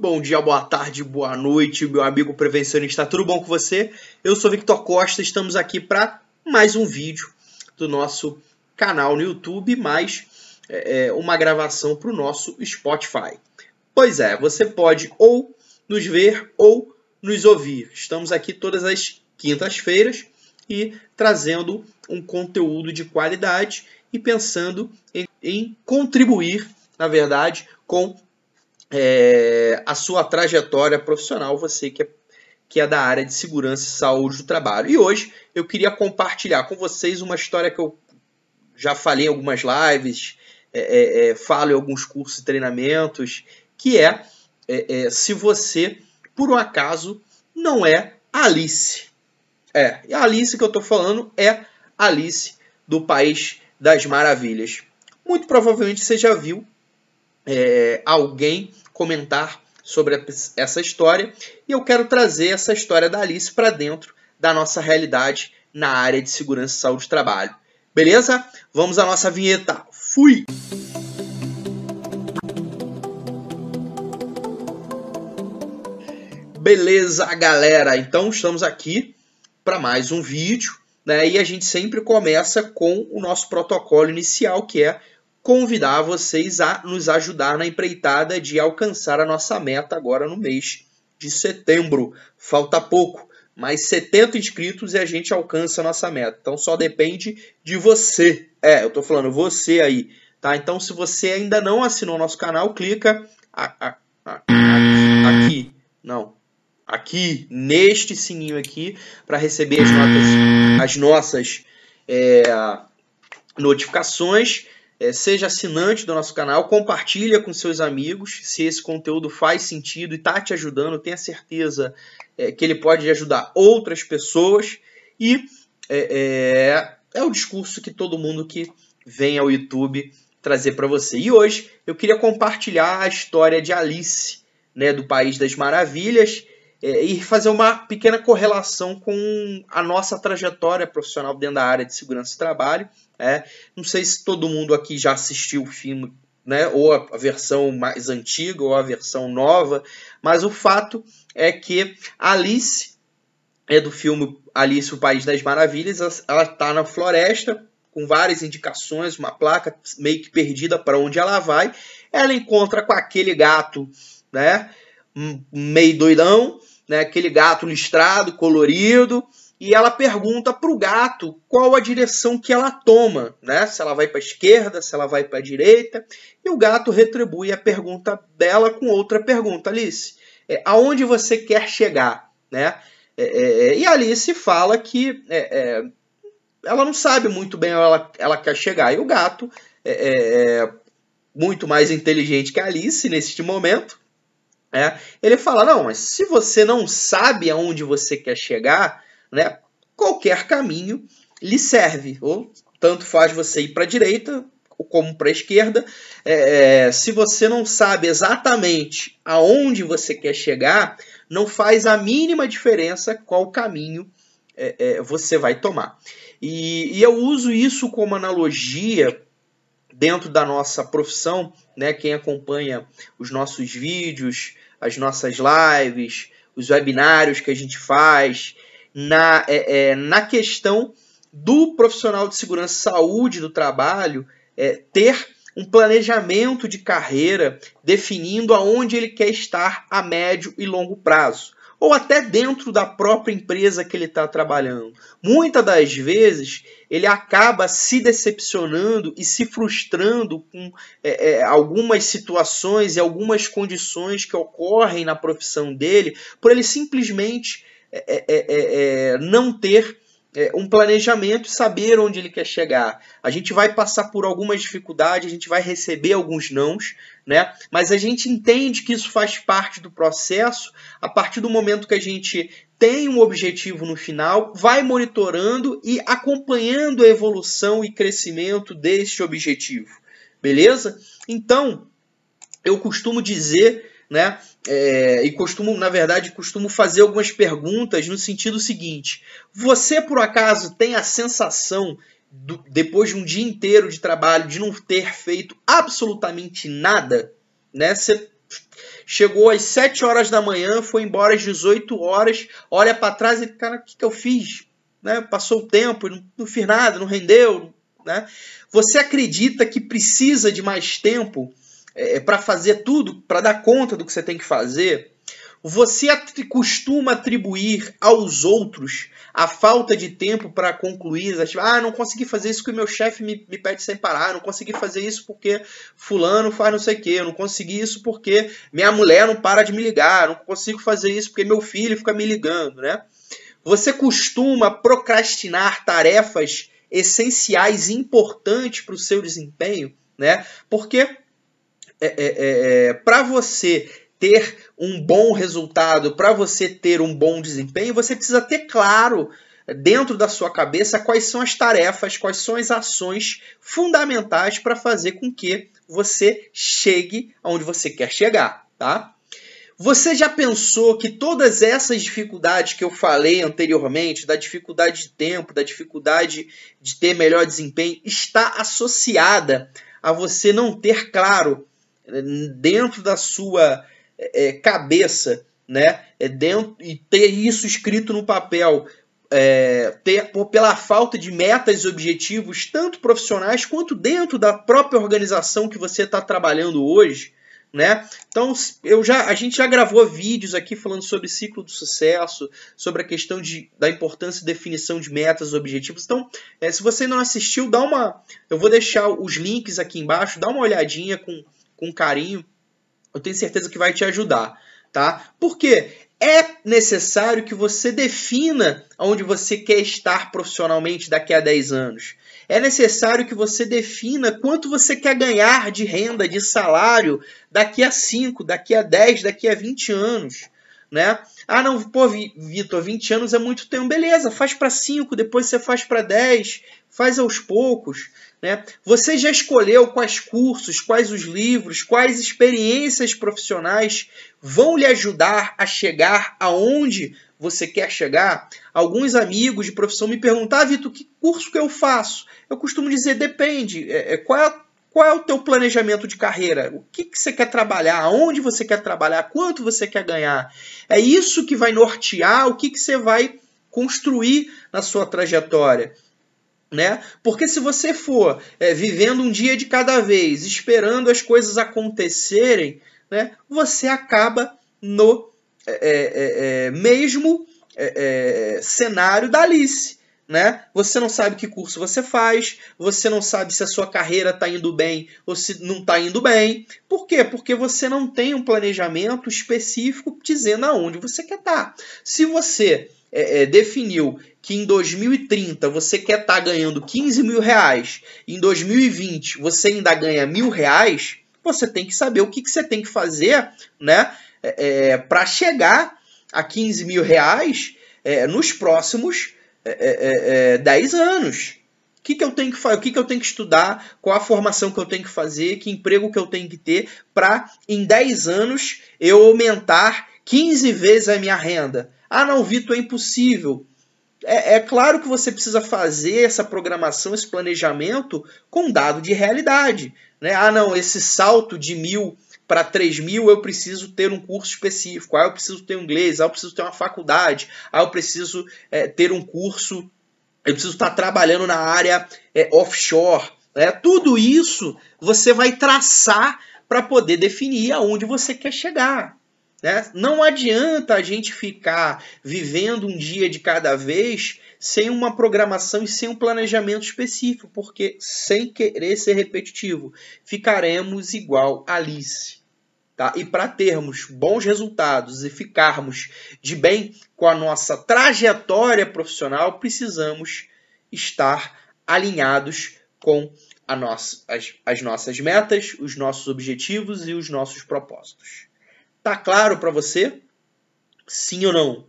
Bom dia, boa tarde, boa noite, meu amigo prevencionista. Tudo bom com você? Eu sou Victor Costa, estamos aqui para mais um vídeo do nosso canal no YouTube, mais é, é uma gravação para o nosso Spotify. Pois é, você pode ou nos ver ou nos ouvir. Estamos aqui todas as quintas-feiras e trazendo um conteúdo de qualidade e pensando em, em contribuir, na verdade, com é, a sua trajetória profissional, você que é, que é da área de segurança e saúde do trabalho. E hoje eu queria compartilhar com vocês uma história que eu já falei em algumas lives, é, é, é falo em alguns cursos e treinamentos, que é, é, é se você, por um acaso, não é Alice. É, e a Alice que eu estou falando é Alice do País das Maravilhas. Muito provavelmente você já viu é, alguém comentar sobre essa história e eu quero trazer essa história da Alice para dentro da nossa realidade na área de segurança e saúde do trabalho. Beleza? Vamos à nossa vinheta. Fui! Beleza, galera? Então estamos aqui para mais um vídeo, né? E a gente sempre começa com o nosso protocolo inicial, que é convidar vocês a nos ajudar na empreitada de alcançar a nossa meta agora no mês de setembro. Falta pouco, mais 70 inscritos e a gente alcança a nossa meta. Então só depende de você. É, eu tô falando você aí, tá? Então se você ainda não assinou nosso canal, clica aqui, não, aqui neste sininho aqui para receber as notas, as nossas é, notificações é, seja assinante do nosso canal, compartilha com seus amigos se esse conteúdo faz sentido e está te ajudando, tenha certeza é, que ele pode ajudar outras pessoas. E é, é, é o discurso que todo mundo que vem ao YouTube trazer para você. E hoje eu queria compartilhar a história de Alice, né, do País das Maravilhas, e fazer uma pequena correlação com a nossa trajetória profissional dentro da área de segurança e trabalho é, não sei se todo mundo aqui já assistiu o filme, né, ou a versão mais antiga ou a versão nova, mas o fato é que Alice é do filme Alice o País das Maravilhas, ela está na floresta com várias indicações, uma placa meio que perdida para onde ela vai. Ela encontra com aquele gato, né, meio doidão, né, aquele gato listrado, colorido, e ela pergunta para o gato qual a direção que ela toma, né? Se ela vai para a esquerda, se ela vai para a direita. E o gato retribui a pergunta dela com outra pergunta, Alice. É, aonde você quer chegar, né? É, é, é e Alice fala que é, é, ela não sabe muito bem onde ela, ela quer chegar. E o gato é, muito mais inteligente que a Alice neste momento. Ele fala: não, mas se você não sabe aonde você quer chegar, né? Qualquer caminho lhe serve, ou tanto faz você ir para a direita como para a esquerda. É, é, se você não sabe exatamente aonde você quer chegar, não faz a mínima diferença qual caminho é, é, você vai tomar. E, e, eu uso isso como analogia dentro da nossa profissão, né? Quem acompanha os nossos vídeos, as nossas lives, os webinários que a gente faz, na, é, é, na questão do profissional de segurança e saúde do trabalho é, ter um planejamento de carreira definindo aonde ele quer estar a médio e longo prazo, ou até dentro da própria empresa que ele está trabalhando. Muitas das vezes ele acaba se decepcionando e se frustrando com é, é, algumas situações e algumas condições que ocorrem na profissão dele, por ele simplesmente é é, é, não ter um planejamento e saber onde ele quer chegar. A gente vai passar por algumas dificuldades, a gente vai receber alguns nãos, né? Mas a gente entende que isso faz parte do processo a partir do momento que a gente tem um objetivo no final, vai monitorando e acompanhando a evolução e crescimento deste objetivo. Beleza? Então, eu costumo dizer né? É, e costumo, na verdade, costumo fazer algumas perguntas no sentido seguinte: você por acaso tem a sensação do, depois de um dia inteiro de trabalho de não ter feito absolutamente nada, né? Você chegou às 7 horas da manhã, foi embora às 18 horas, olha para trás e, cara, o que, que eu fiz? Né? Passou o tempo, não, não fiz nada, não rendeu. Né? Você acredita que precisa de mais tempo é, para fazer tudo, para dar conta do que você tem que fazer? Você costuma atribuir aos outros a falta de tempo para concluir Ah, não consegui fazer isso porque meu chefe me, me pede sem parar. Não consegui fazer isso porque fulano faz não sei o quê. Não consegui isso porque minha mulher não para de me ligar. Não consigo fazer isso porque meu filho fica me ligando, né? Você costuma procrastinar tarefas essenciais e importantes para o seu desempenho, né? Porque é, é, é, é para você ter um bom resultado, para você ter um bom desempenho, você precisa ter claro dentro da sua cabeça quais são as tarefas, quais são as ações fundamentais para fazer com que você chegue aonde você quer chegar, tá? Você já pensou que todas essas dificuldades que eu falei anteriormente, da dificuldade de tempo, da dificuldade de ter melhor desempenho, está associada a você não ter claro dentro da sua é, é, cabeça, né? É dentro, e ter isso escrito no papel, é, ter, pela falta de metas e objetivos, tanto profissionais quanto dentro da própria organização que você está trabalhando hoje. Né? Então, eu já, a gente já gravou vídeos aqui falando sobre ciclo do sucesso, sobre a questão de, da importância de definição de metas e objetivos. Então, é, se você não assistiu, dá uma. Eu vou deixar os links aqui embaixo, dá uma olhadinha com, com carinho eu tenho certeza que vai te ajudar, tá? Porque é necessário que você defina onde você quer estar profissionalmente daqui a 10 anos. É necessário que você defina quanto você quer ganhar de renda, de salário daqui a 5, daqui a 10, daqui a 20 anos. Né? Ah, não, pô, Vitor, 20 anos é muito tempo. Beleza, faz para 5, depois você faz para 10, faz aos poucos. Né? Você já escolheu quais cursos, quais os livros, quais experiências profissionais vão lhe ajudar a chegar aonde você quer chegar? Alguns amigos de profissão me perguntam, ah, Vitor, que curso que eu faço? Eu costumo dizer, depende. É, é, qual, é, qual é o teu planejamento de carreira? O que, que você quer trabalhar? Aonde você quer trabalhar? Quanto você quer ganhar? É isso que vai nortear o que, que você vai construir na sua trajetória né? Porque se você for é, vivendo um dia de cada vez, esperando as coisas acontecerem, né, você acaba no é, é, é, é mesmo é, cenário da Alice. Né? Você não sabe que curso você faz, você não sabe se a sua carreira está indo bem ou se não está indo bem. Por quê? Porque você não tem um planejamento específico dizendo aonde você quer estar. Tá. Se você definiu que em 2030 você quer estar tá ganhando 15 mil reais, em 2020 você ainda ganha mil reais, você tem que saber o que, que você tem que fazer né, é, é para chegar a 15 mil reais é, nos próximos é, 10 é, é, anos. O que, que eu tenho que fazer? O que, que eu tenho que estudar? Qual a formação que eu tenho que fazer? Que emprego que eu tenho que ter para em 10 anos eu aumentar 15 vezes a minha renda? Ah, não, Vitor, é impossível é, é, claro que você precisa fazer essa programação, esse planejamento com dado de realidade. Né? Ah, não, esse salto de mil para três mil eu preciso ter um curso específico, ah, eu preciso ter inglês, ah, eu preciso ter uma faculdade, ah, eu preciso é, ter um curso, eu preciso estar trabalhando na área é, offshore. Né? Tudo isso você vai traçar para poder definir aonde você quer chegar. Né? Não adianta a gente ficar vivendo um dia de cada vez sem uma programação e sem um planejamento específico, porque sem querer ser repetitivo, ficaremos igual Alice. Tá? E para termos bons resultados e ficarmos de bem com a nossa trajetória profissional, precisamos estar alinhados com nossa, as, as nossas metas, os nossos objetivos e os nossos propósitos. Tá claro para você? Sim ou não?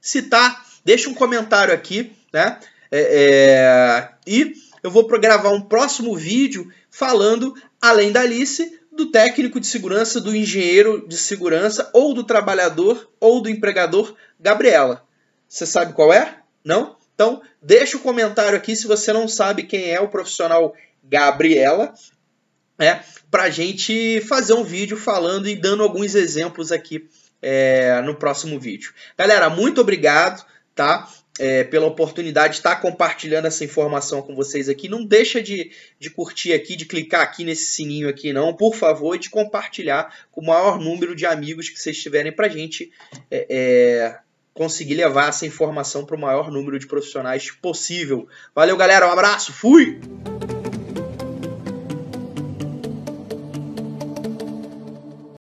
Se tá, deixa um comentário aqui, né? É, é, e eu vou gravar um próximo vídeo falando, além da Alice, do técnico de segurança, do engenheiro de segurança, ou do trabalhador, ou do empregador, Gabriela. Você sabe qual é? Não? Então, deixa o um comentário aqui se você não sabe quem é o profissional Gabriela. É, para a gente fazer um vídeo falando e dando alguns exemplos aqui é, no próximo vídeo. Galera, muito obrigado, tá? É, pela oportunidade de estar compartilhando essa informação com vocês aqui. Não deixa de, de curtir aqui, de clicar aqui nesse sininho aqui, não, por favor, e de compartilhar com o maior número de amigos que vocês tiverem para a gente é, é, conseguir levar essa informação para o maior número de profissionais possível. Valeu, galera, um abraço, fui!